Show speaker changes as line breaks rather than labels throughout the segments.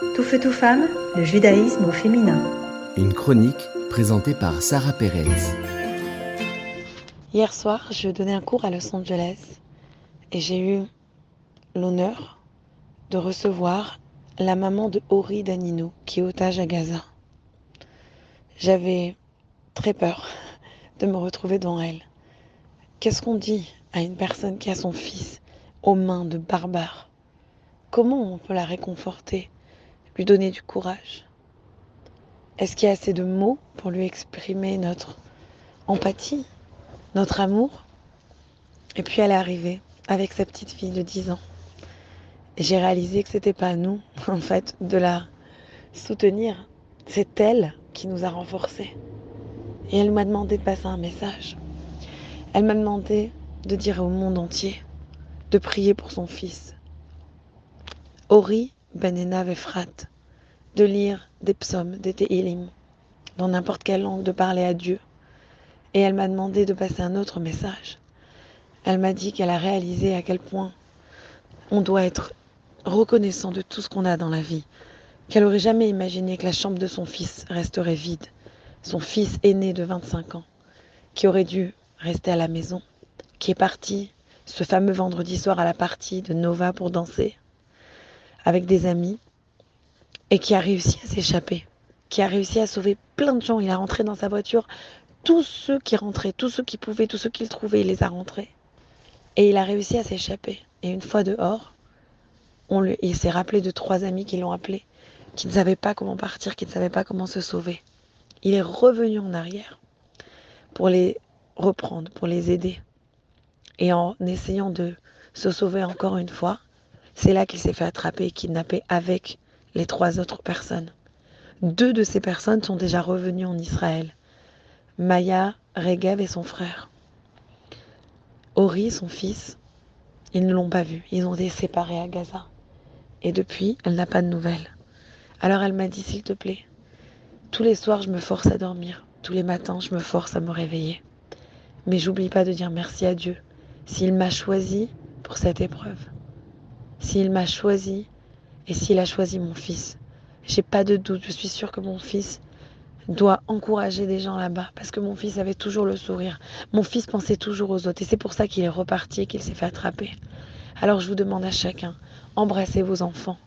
Tout feu, tout femme, le judaïsme au féminin.
Une chronique présentée par Sarah Perez.
Hier soir, je donnais un cours à Los Angeles et j'ai eu l'honneur de recevoir la maman de Ori Danino qui est otage à Gaza. J'avais très peur de me retrouver devant elle. Qu'est-ce qu'on dit à une personne qui a son fils aux mains de barbares? Comment on peut la réconforter, lui donner du courage Est-ce qu'il y a assez de mots pour lui exprimer notre empathie, notre amour? Et puis elle est arrivée avec sa petite fille de 10 ans. Et j'ai réalisé que c'était pas à nous, en fait, de la soutenir. C'est elle qui nous a renforcés. Et elle m'a demandé de passer un message. Elle m'a demandé de dire au monde entier de prier pour son fils. Ori Benena Vefrat, de lire des psaumes, des Tehillim, dans n'importe quelle langue, de parler à Dieu. Et elle m'a demandé de passer un autre message. Elle m'a dit qu'elle a réalisé à quel point on doit être reconnaissant de tout ce qu'on a dans la vie, qu'elle aurait jamais imaginé que la chambre de son fils resterait vide, son fils aîné de 25 ans, qui aurait dû rester à la maison, qui est parti ce fameux vendredi soir à la partie de Nova pour danser avec des amis et qui a réussi à s'échapper, qui a réussi à sauver plein de gens. Il a rentré dans sa voiture tous ceux qui rentraient, tous ceux qui pouvaient, tous ceux qu'il trouvait, il les a rentrés. Et il a réussi à s'échapper. Et une fois dehors, on il s'est rappelé de trois amis qui l'ont appelé, qui ne savaient pas comment partir, qui ne savaient pas comment se sauver. Il est revenu en arrière pour les reprendre, pour les aider. Et en essayant de se sauver encore une fois, c'est là qu'il s'est fait attraper et kidnapper avec les trois autres personnes. Deux de ces personnes sont déjà revenues en Israël. Maya, Regev et son frère. Ori, son fils, ils ne l'ont pas vu. Ils ont été séparés à Gaza. Et depuis, elle n'a pas de nouvelles. Alors elle m'a dit, s'il te plaît, tous les soirs, je me force à dormir. Tous les matins, je me force à me réveiller. Mais j'oublie pas de dire merci à Dieu s'il m'a choisi pour cette épreuve. S'il m'a choisi et s'il a choisi mon fils. J'ai pas de doute, je suis sûre que mon fils doit encourager des gens là-bas parce que mon fils avait toujours le sourire. Mon fils pensait toujours aux autres et c'est pour ça qu'il est reparti et qu'il s'est fait attraper. Alors je vous demande à chacun, embrassez vos enfants.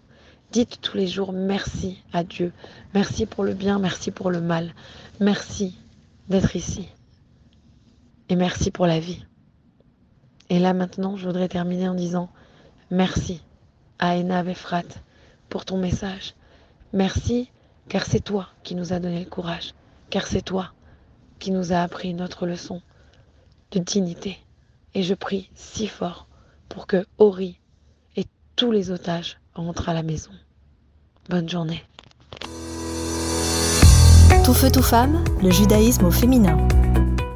Dites tous les jours merci à Dieu. Merci pour le bien, merci pour le mal. Merci d'être ici. Et merci pour la vie. Et là maintenant, je voudrais terminer en disant merci à Ena Vefrat pour ton message. Merci car c'est toi qui nous a donné le courage, car c'est toi qui nous a appris notre leçon de dignité. Et je prie si fort pour que Ori et tous les otages rentrent à la maison. Bonne journée.
Tout feu, tout femme, le judaïsme au féminin.